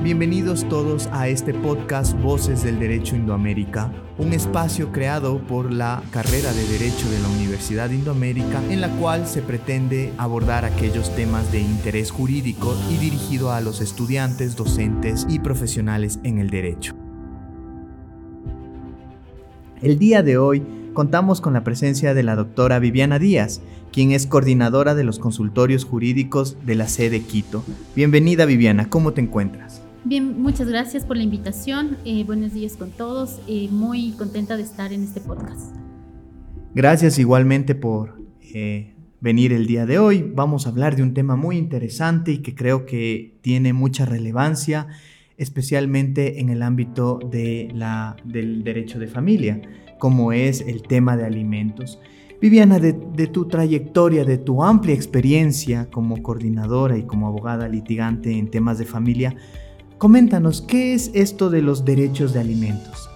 Bienvenidos todos a este podcast Voces del Derecho Indoamérica, un espacio creado por la carrera de Derecho de la Universidad Indoamérica en la cual se pretende abordar aquellos temas de interés jurídico y dirigido a los estudiantes, docentes y profesionales en el derecho. El día de hoy contamos con la presencia de la doctora Viviana Díaz, quien es coordinadora de los consultorios jurídicos de la sede Quito. Bienvenida Viviana, ¿cómo te encuentras? Bien, muchas gracias por la invitación. Eh, buenos días con todos. Eh, muy contenta de estar en este podcast. Gracias igualmente por eh, venir el día de hoy. Vamos a hablar de un tema muy interesante y que creo que tiene mucha relevancia, especialmente en el ámbito de la, del derecho de familia, como es el tema de alimentos. Viviana, de, de, tu trayectoria, de tu amplia experiencia como coordinadora y como abogada litigante en temas de familia, Coméntanos, ¿qué es esto de los derechos de alimentos?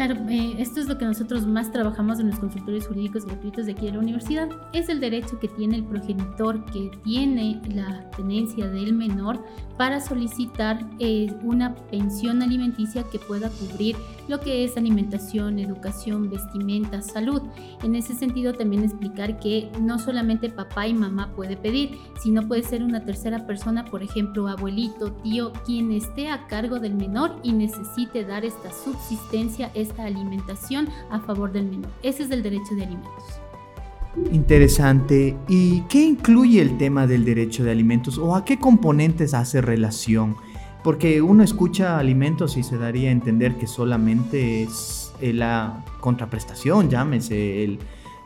Claro, eh, esto es lo que nosotros más trabajamos en los consultorios jurídicos gratuitos de aquí de la universidad. Es el derecho que tiene el progenitor, que tiene la tenencia del menor para solicitar eh, una pensión alimenticia que pueda cubrir lo que es alimentación, educación, vestimenta, salud. En ese sentido también explicar que no solamente papá y mamá puede pedir, sino puede ser una tercera persona, por ejemplo, abuelito, tío, quien esté a cargo del menor y necesite dar esta subsistencia, esta alimentación a favor del menor. Ese es el derecho de alimentos. Interesante. ¿Y qué incluye el tema del derecho de alimentos o a qué componentes hace relación? Porque uno escucha alimentos y se daría a entender que solamente es eh, la contraprestación, llámese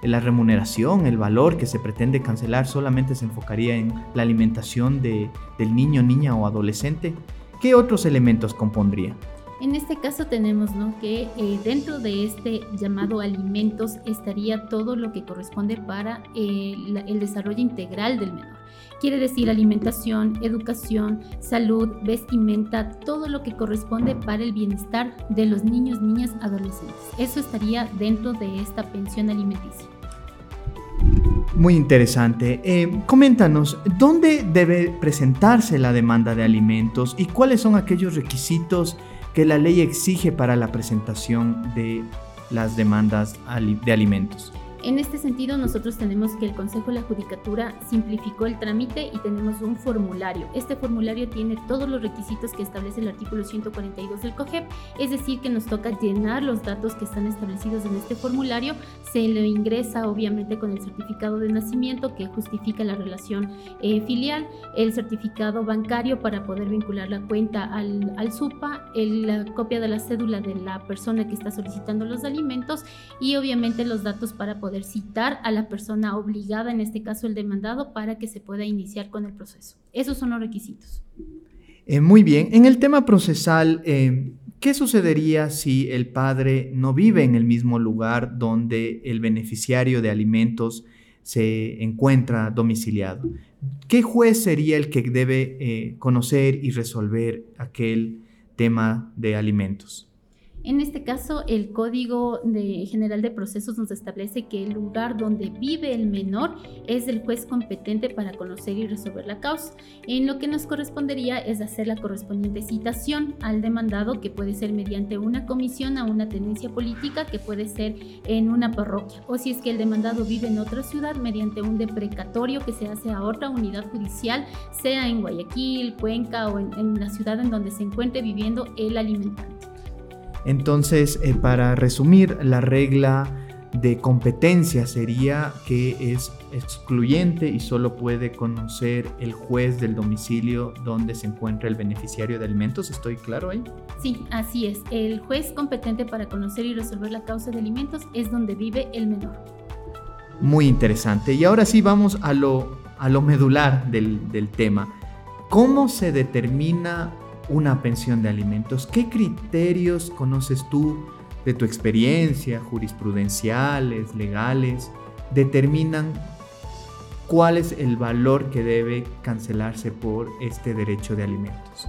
la remuneración, el valor que se pretende cancelar, solamente se enfocaría en la alimentación de, del niño, niña o adolescente. ¿Qué otros elementos compondría? En este caso tenemos que eh, dentro de este llamado alimentos estaría todo lo que corresponde para eh, el desarrollo integral del menor. Quiere decir alimentación, educación, salud, vestimenta, todo lo que corresponde para el bienestar de los niños, niñas, adolescentes. Eso estaría dentro de esta pensión alimenticia. Muy interesante. Eh, coméntanos, ¿dónde debe presentarse la demanda de alimentos y cuáles son aquellos requisitos que la ley exige para la presentación de las demandas de alimentos? En este sentido, nosotros tenemos que el Consejo de la Judicatura simplificó el trámite y tenemos un formulario. Este formulario tiene todos los requisitos que establece el artículo 142 del COGEP, es decir, que nos toca llenar los datos que están establecidos en este formulario. Se le ingresa obviamente con el certificado de nacimiento que justifica la relación eh, filial, el certificado bancario para poder vincular la cuenta al, al SUPA, la copia de la cédula de la persona que está solicitando los alimentos y obviamente los datos para poder citar a la persona obligada, en este caso el demandado, para que se pueda iniciar con el proceso. Esos son los requisitos. Eh, muy bien, en el tema procesal, eh, ¿qué sucedería si el padre no vive en el mismo lugar donde el beneficiario de alimentos se encuentra domiciliado? ¿Qué juez sería el que debe eh, conocer y resolver aquel tema de alimentos? En este caso, el Código General de Procesos nos establece que el lugar donde vive el menor es el juez competente para conocer y resolver la causa. En lo que nos correspondería es hacer la correspondiente citación al demandado, que puede ser mediante una comisión a una tendencia política, que puede ser en una parroquia, o si es que el demandado vive en otra ciudad, mediante un deprecatorio que se hace a otra unidad judicial, sea en Guayaquil, Cuenca o en, en la ciudad en donde se encuentre viviendo el alimentante. Entonces, eh, para resumir, la regla de competencia sería que es excluyente y solo puede conocer el juez del domicilio donde se encuentra el beneficiario de alimentos. ¿Estoy claro ahí? Sí, así es. El juez competente para conocer y resolver la causa de alimentos es donde vive el menor. Muy interesante. Y ahora sí vamos a lo, a lo medular del, del tema. ¿Cómo se determina una pensión de alimentos. ¿Qué criterios conoces tú de tu experiencia, jurisprudenciales, legales, determinan cuál es el valor que debe cancelarse por este derecho de alimentos?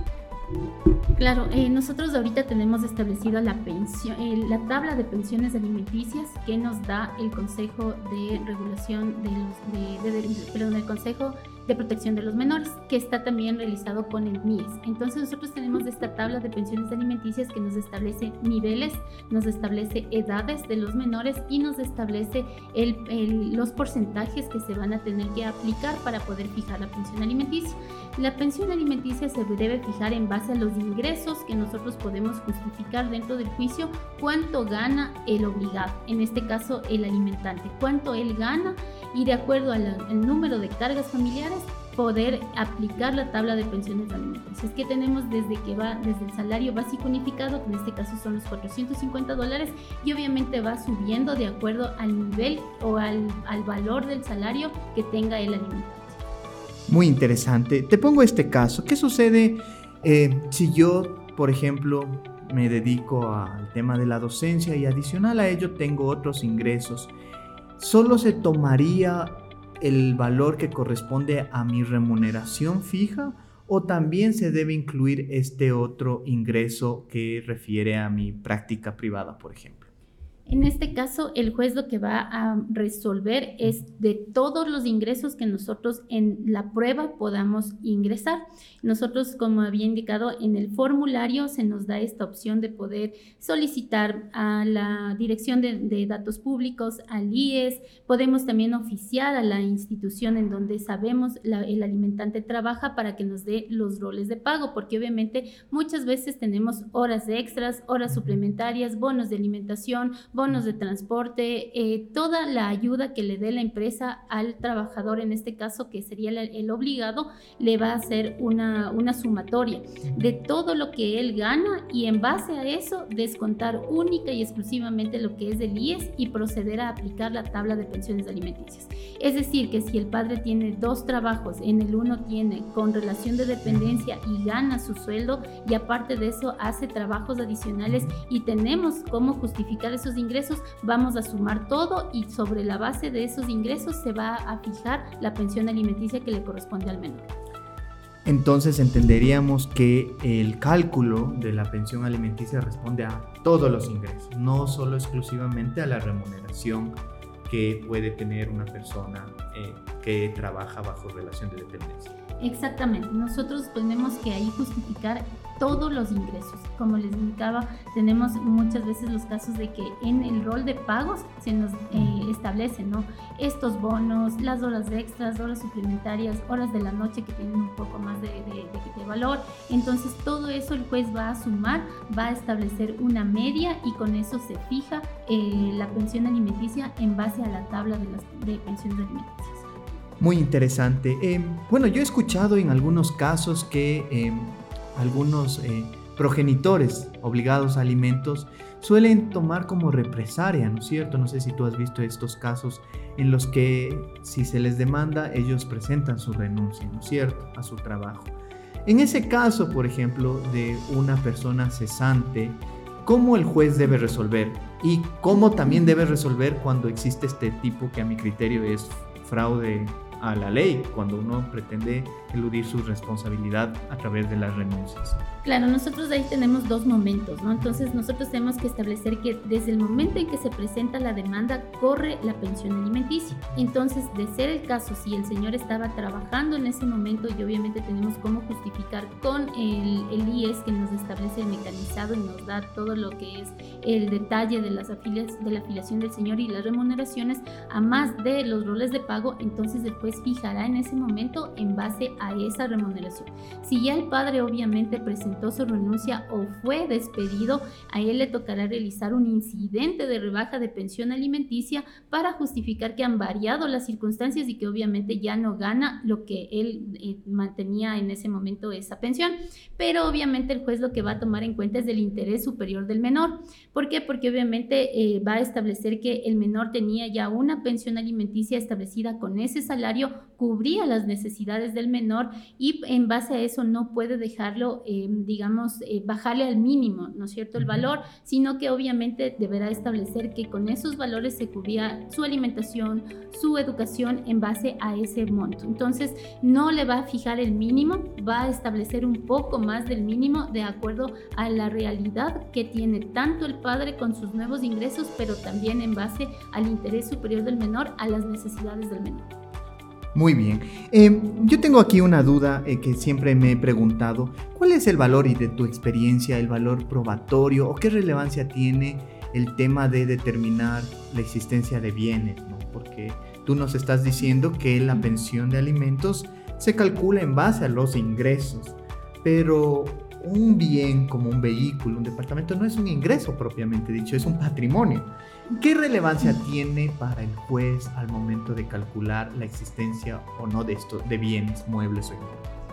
Claro, eh, nosotros ahorita tenemos establecida la eh, la tabla de pensiones alimenticias que nos da el Consejo de Regulación de los, de, perdón, el Consejo de protección de los menores, que está también realizado con el MIES. Entonces nosotros tenemos esta tabla de pensiones alimenticias que nos establece niveles, nos establece edades de los menores y nos establece los porcentajes que se van a tener que aplicar para poder fijar la pensión alimenticia. La pensión alimenticia se debe fijar en base a los ingresos que nosotros podemos justificar dentro del juicio, cuánto gana el obligado, en este caso el alimentante, cuánto él gana y de acuerdo al número de cargas familiares poder aplicar la tabla de pensiones alimenticias que tenemos desde que va desde el salario básico unificado, que en este caso son los 450 dólares, y obviamente va subiendo de acuerdo al nivel o al, al valor del salario que tenga el alimentante. Muy interesante. Te pongo este caso. ¿Qué sucede eh, si yo, por ejemplo, me dedico al tema de la docencia y adicional a ello tengo otros ingresos? ¿Solo se tomaría el valor que corresponde a mi remuneración fija o también se debe incluir este otro ingreso que refiere a mi práctica privada, por ejemplo? En este caso, el juez lo que va a resolver es de todos los ingresos que nosotros en la prueba podamos ingresar. Nosotros, como había indicado en el formulario, se nos da esta opción de poder solicitar a la Dirección de, Datos Públicos, al IES, podemos también oficiar a la institución en donde sabemos el alimentante trabaja para que nos dé los roles de pago, porque obviamente muchas veces tenemos horas extras, horas suplementarias, bonos de alimentación, bonos de transporte, eh, toda la ayuda que le dé la empresa al trabajador, en este caso que sería el, obligado, le va a hacer una, una sumatoria de todo lo que él gana y en base a eso descontar única y exclusivamente lo que es del IES y proceder a aplicar la tabla de pensiones alimenticias. Es decir, que si el padre tiene dos trabajos, en el uno tiene con relación de dependencia y gana su sueldo y aparte de eso hace trabajos adicionales y tenemos cómo justificar esos ingresos, vamos a sumar todo y sobre la base de esos ingresos se va a fijar la pensión alimenticia que le corresponde al menor. Entonces entenderíamos que el cálculo de la pensión alimenticia responde a todos los ingresos, no solo exclusivamente a la remuneración que puede tener una persona eh, que trabaja bajo relación de dependencia. Exactamente, nosotros tenemos que ahí justificar todos los ingresos. Como les indicaba, tenemos muchas veces los casos de que en el rol de pagos se nos eh, establecen ¿no? estos bonos, las horas extras, horas suplementarias, horas de la noche que tienen un poco más de, valor. Entonces todo eso el juez va a sumar, va a establecer una media y con eso se fija eh, la pensión alimenticia en base a la tabla de las de pensiones alimenticias. Muy interesante. Em, bueno, yo he escuchado en algunos casos que em, algunos eh, progenitores obligados a alimentos suelen tomar como represalia, ¿no es cierto? No sé si tú has visto estos casos en los que si se les demanda, ellos presentan su renuncia, ¿no es cierto?, a su trabajo. En ese caso, por ejemplo, de una persona cesante, ¿cómo el juez debe resolver? Y cómo también debe resolver cuando existe este tipo que a mi criterio es fraude a la ley cuando uno pretende eludir su responsabilidad a través de las renuncias. Claro, nosotros ahí tenemos dos momentos, ¿no? Entonces nosotros tenemos que establecer que desde el momento en que se presenta la demanda corre la pensión alimenticia. Entonces, de ser el caso, si el señor estaba trabajando en ese momento y obviamente tenemos cómo justificar con el, el IES que nos establece el mecanizado y nos da todo lo que es el detalle de las afilias, de la afiliación del señor y las remuneraciones, a más de los roles de pago, entonces el juez fijará en ese momento en base a esa remuneración. Si ya el padre obviamente presentó su renuncia o fue despedido, a él le tocará realizar un incidente de rebaja de pensión alimenticia para justificar que han variado las circunstancias y que obviamente ya no gana lo que él eh, mantenía en ese momento esa pensión. Pero obviamente el juez lo que va a tomar en cuenta es el interés superior del menor. ¿Por qué? Porque obviamente eh, va a establecer que el menor tenía ya una pensión alimenticia establecida con ese salario, cubría las necesidades del menor y en base a eso no puede dejarlo, eh, digamos, eh, bajarle al mínimo, ¿no es cierto?, el valor, sino que obviamente deberá establecer que con esos valores se cubría su alimentación, su educación en base a ese monto. Entonces, no le va a fijar el mínimo, va a establecer un poco más del mínimo de acuerdo a la realidad que tiene tanto el padre con sus nuevos ingresos, pero también en base al interés superior del menor, a las necesidades del menor. Muy bien. Eh, yo tengo aquí una duda eh, que siempre me he preguntado. ¿Cuál es el valor y de tu experiencia, el valor probatorio o qué relevancia tiene el tema de determinar la existencia de bienes? Porque tú nos estás diciendo que la pensión de alimentos se calcula en base a los ingresos, pero un bien como un vehículo, un departamento, no es un ingreso propiamente dicho, es un patrimonio. ¿Qué relevancia tiene para el juez al momento de calcular la existencia o no de, esto, de bienes, muebles o mm,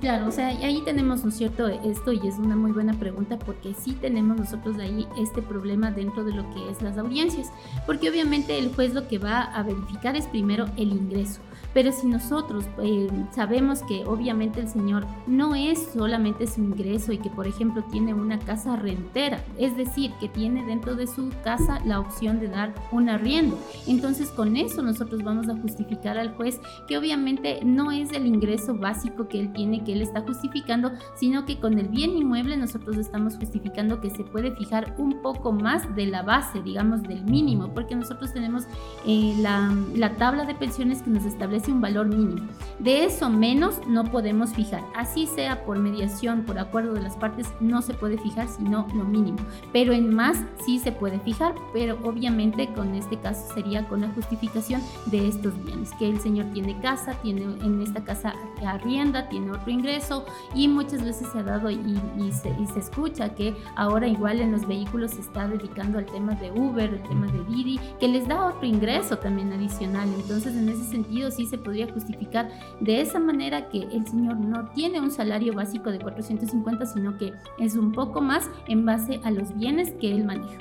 Claro, o sea, ahí tenemos un cierto esto y es una muy buena pregunta porque sí tenemos nosotros de ahí este problema dentro de lo que es las audiencias, porque obviamente el juez lo que va a verificar es primero el ingreso. Pero si nosotros eh, sabemos que obviamente el Señor no es solamente su ingreso y que por ejemplo tiene una casa rentera, es decir, que tiene dentro de su casa la opción de dar un arriendo, entonces con eso nosotros vamos a justificar al juez que obviamente no es el ingreso básico que él tiene, que él está justificando, sino que con el bien inmueble nosotros estamos justificando que se puede fijar un poco más de la base, digamos, del mínimo, porque nosotros tenemos eh, la, la tabla de pensiones que nos establece un valor mínimo. De eso menos no podemos fijar. Así sea por mediación, por acuerdo de las partes, no se puede fijar sino lo mínimo. Pero en más sí se puede fijar, pero obviamente con este caso sería con la justificación de estos bienes, que el señor tiene casa, tiene en esta casa arrienda, tiene otro ingreso y muchas veces se ha dado y, se, y se escucha que ahora igual en los vehículos se está dedicando al tema de Uber, el tema de Didi, que les da otro ingreso también adicional. Entonces en ese sentido sí se podría justificar de esa manera que el señor no tiene un salario básico de 450, sino que es un poco más en base a los bienes que él maneja.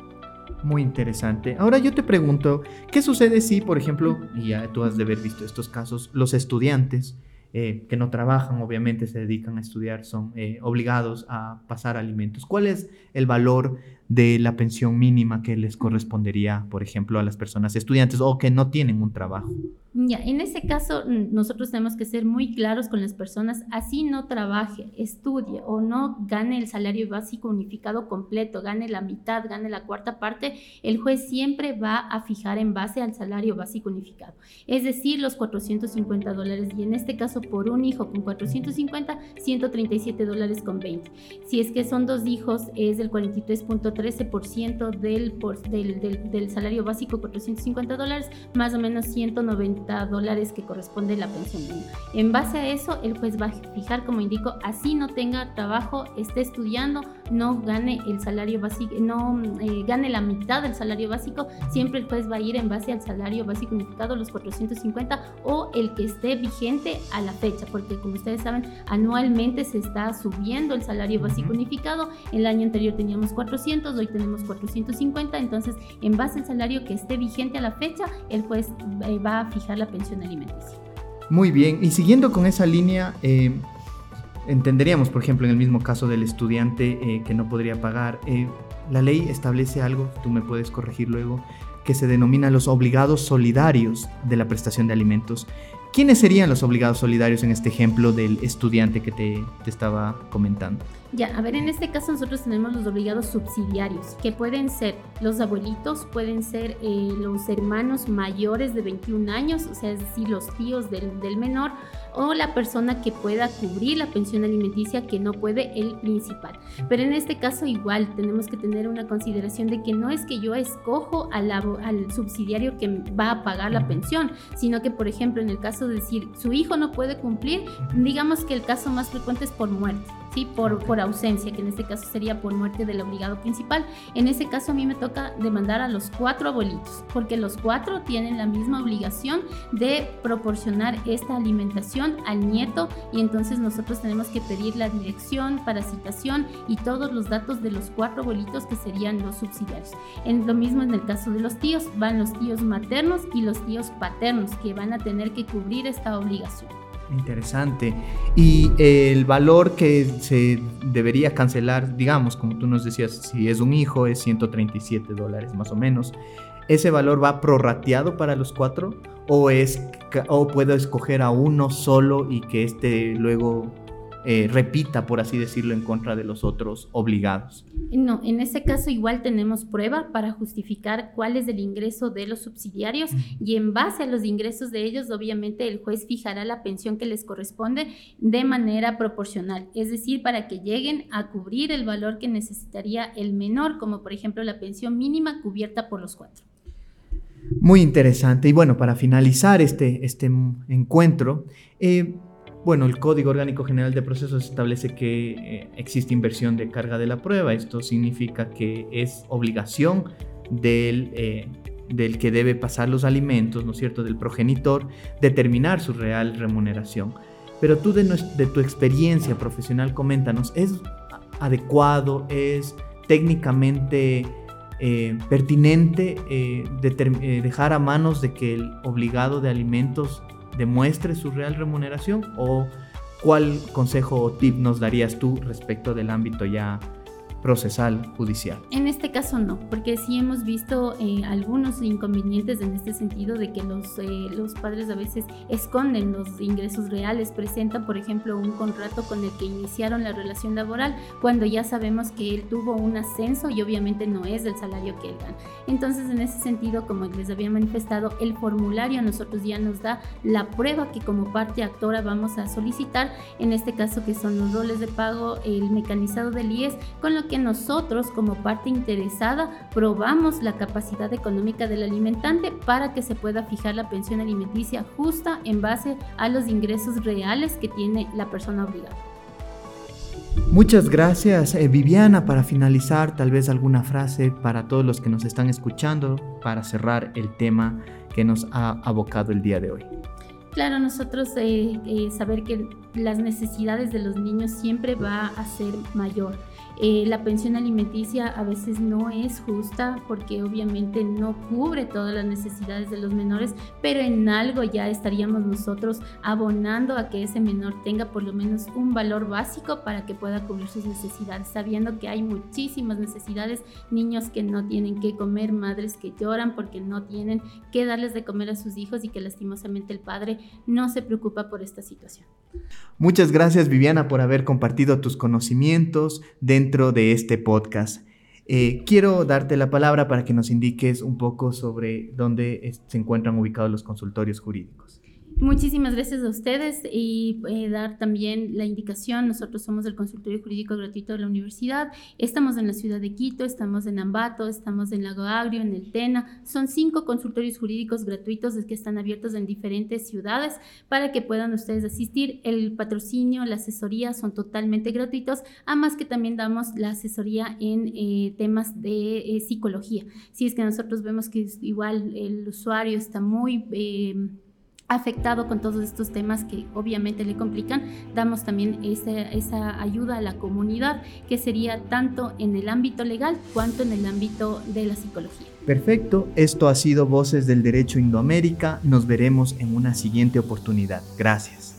Muy interesante. Ahora yo te pregunto, ¿qué sucede si, por ejemplo, y ya tú has de haber visto estos casos, los estudiantes eh, que no trabajan, obviamente se dedican a estudiar, son eh, obligados a pasar alimentos? ¿Cuál es el valor de la pensión mínima que les correspondería, por ejemplo, a las personas estudiantes o que no tienen un trabajo? Ya, en ese caso nosotros tenemos que ser muy claros con las personas, así no trabaje, estudie o no gane el salario básico unificado completo, gane la mitad, gane la cuarta parte, el juez siempre va a fijar en base al salario básico unificado, es decir, los 450 dólares y en este caso por un hijo con 450, 137 dólares con 20. Si es que son dos hijos es el 43.13% del, del, del salario básico 450 dólares, más o menos 190 dólares que corresponde la pensión mínima. En base a eso, el juez va a fijar, como indico, así no tenga trabajo, esté estudiando, no gane el salario básico, no eh, gane la mitad del salario básico, siempre el juez va a ir en base al salario básico unificado, los 450 o el que esté vigente a la fecha, porque como ustedes saben, anualmente se está subiendo el salario básico unificado. El año anterior teníamos 400, hoy tenemos 450, entonces en base al salario que esté vigente a la fecha, el juez eh, va a fijar la pensión alimenticia. Muy bien, y siguiendo con esa línea, eh, entenderíamos, por ejemplo, en el mismo caso del estudiante eh, que no podría pagar, eh, la ley establece algo, tú me puedes corregir luego, que se denomina los obligados solidarios de la prestación de alimentos. ¿Quiénes serían los obligados solidarios en este ejemplo del estudiante que te, te estaba comentando? Ya, a ver, en este caso nosotros tenemos los obligados subsidiarios, que pueden ser los abuelitos, pueden ser eh, los hermanos mayores de 21 años, o sea, es decir, los tíos del, del, menor, o la persona que pueda cubrir la pensión alimenticia que no puede el principal. Pero en este caso igual tenemos que tener una consideración de que no es que yo escojo al, al subsidiario que va a pagar la pensión, sino que, por ejemplo, en el caso de decir su hijo no puede cumplir, digamos que el caso más frecuente es por muerte. ¿Sí? Por, por ausencia, que en este caso sería por muerte del obligado principal. En ese caso a mí me toca demandar a los cuatro abuelitos, porque los cuatro tienen la misma obligación de proporcionar esta alimentación al nieto y entonces nosotros tenemos que pedir la dirección, para citación y todos los datos de los cuatro abuelitos que serían los subsidiarios. En lo mismo en el caso de los tíos, van los tíos maternos y los tíos paternos que van a tener que cubrir esta obligación. Interesante. Y el valor que se debería cancelar, digamos, como tú nos decías, si es un hijo, es 137 dólares más o menos. ¿Ese valor va prorrateado para los cuatro? ¿O, es, o puedo escoger a uno solo y que este luego eh, repita, por así decirlo, en contra de los otros obligados. No, en ese caso igual tenemos prueba para justificar cuál es el ingreso de los subsidiarios y en base a los ingresos de ellos, obviamente el juez fijará la pensión que les corresponde de manera proporcional, es decir, para que lleguen a cubrir el valor que necesitaría el menor, como por ejemplo la pensión mínima cubierta por los cuatro. Muy interesante. Y bueno, para finalizar este, este encuentro, eh, bueno, el Código Orgánico General de Procesos establece que eh, existe inversión de carga de la prueba. Esto significa que es obligación del, eh, del que debe pasar los alimentos, ¿no es cierto?, del progenitor, determinar su real remuneración. Pero tú de, tu experiencia profesional, coméntanos, ¿es adecuado, es técnicamente eh, pertinente dejar a manos de que el obligado de alimentos demuestre su real remuneración o cuál consejo o tip nos darías tú respecto del ámbito ya procesal judicial. En este caso no, porque sí hemos visto eh, algunos inconvenientes en este sentido de que los, eh, los padres a veces esconden los ingresos reales, presentan por ejemplo un contrato con el que iniciaron la relación laboral cuando ya sabemos que él tuvo un ascenso y obviamente no es el salario que él gana. Entonces en ese sentido, como les había manifestado, el formulario a nosotros ya nos da la prueba que como parte actora vamos a solicitar, en este caso que son los roles de pago, el mecanizado del IES, con lo que nosotros como parte interesada probamos la capacidad económica del alimentante para que se pueda fijar la pensión alimenticia justa en base a los ingresos reales que tiene la persona obligada. Muchas gracias, eh, Viviana. Para finalizar, tal vez alguna frase para todos los que nos están escuchando para cerrar el tema que nos ha abocado el día de hoy. Claro, nosotros eh, eh, saber que las necesidades de los niños siempre va a ser mayor eh, la pensión alimenticia a veces no es justa porque obviamente no cubre todas las necesidades de los menores, pero en algo ya estaríamos nosotros abonando a que ese menor tenga por lo menos un valor básico para que pueda cubrir sus necesidades, sabiendo que hay muchísimas necesidades, niños que no tienen que comer, madres que lloran porque no tienen que darles de comer a sus hijos y que lastimosamente el padre no se preocupa por esta situación. Muchas gracias Viviana por haber compartido tus conocimientos dentro de este podcast. Eh, quiero darte la palabra para que nos indiques un poco sobre dónde se encuentran ubicados los consultorios jurídicos. Muchísimas gracias a ustedes y eh, dar también la indicación. Nosotros somos el consultorio jurídico gratuito de la universidad. Estamos en la ciudad de Quito, estamos en Ambato, estamos en Lago Agrio, en El Tena. Son cinco consultorios jurídicos gratuitos que están abiertos en diferentes ciudades para que puedan ustedes asistir. El patrocinio, la asesoría son totalmente gratuitos, además que también damos la asesoría en eh, temas de eh, psicología. Si es que nosotros vemos que igual el usuario está muy afectado con todos estos temas que obviamente le complican, damos también esa, esa, ayuda a la comunidad que sería tanto en el ámbito legal cuanto en el ámbito de la psicología. Perfecto, esto ha sido Voces del Derecho Indoamérica, nos veremos en una siguiente oportunidad. Gracias.